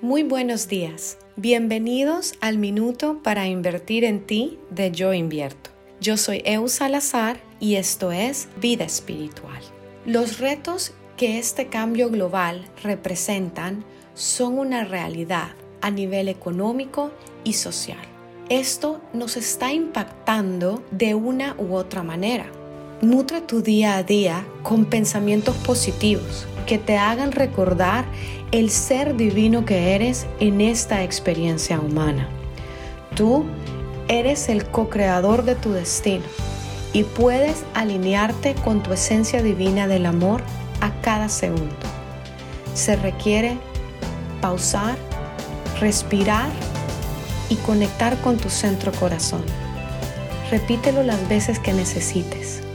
Muy buenos días. Bienvenidos al Minuto para Invertir en Ti de Yo Invierto. Yo soy Eu Salazar y esto es Vida Espiritual. Los retos que este cambio global representan son una realidad a nivel económico y social. Esto nos está impactando de una u otra manera. Nutre tu día a día con pensamientos positivos que te hagan recordar el ser divino que eres en esta experiencia humana. Tú eres el co-creador de tu destino y puedes alinearte con tu esencia divina del amor a cada segundo. Se requiere pausar, respirar y conectar con tu centro corazón. Repítelo las veces que necesites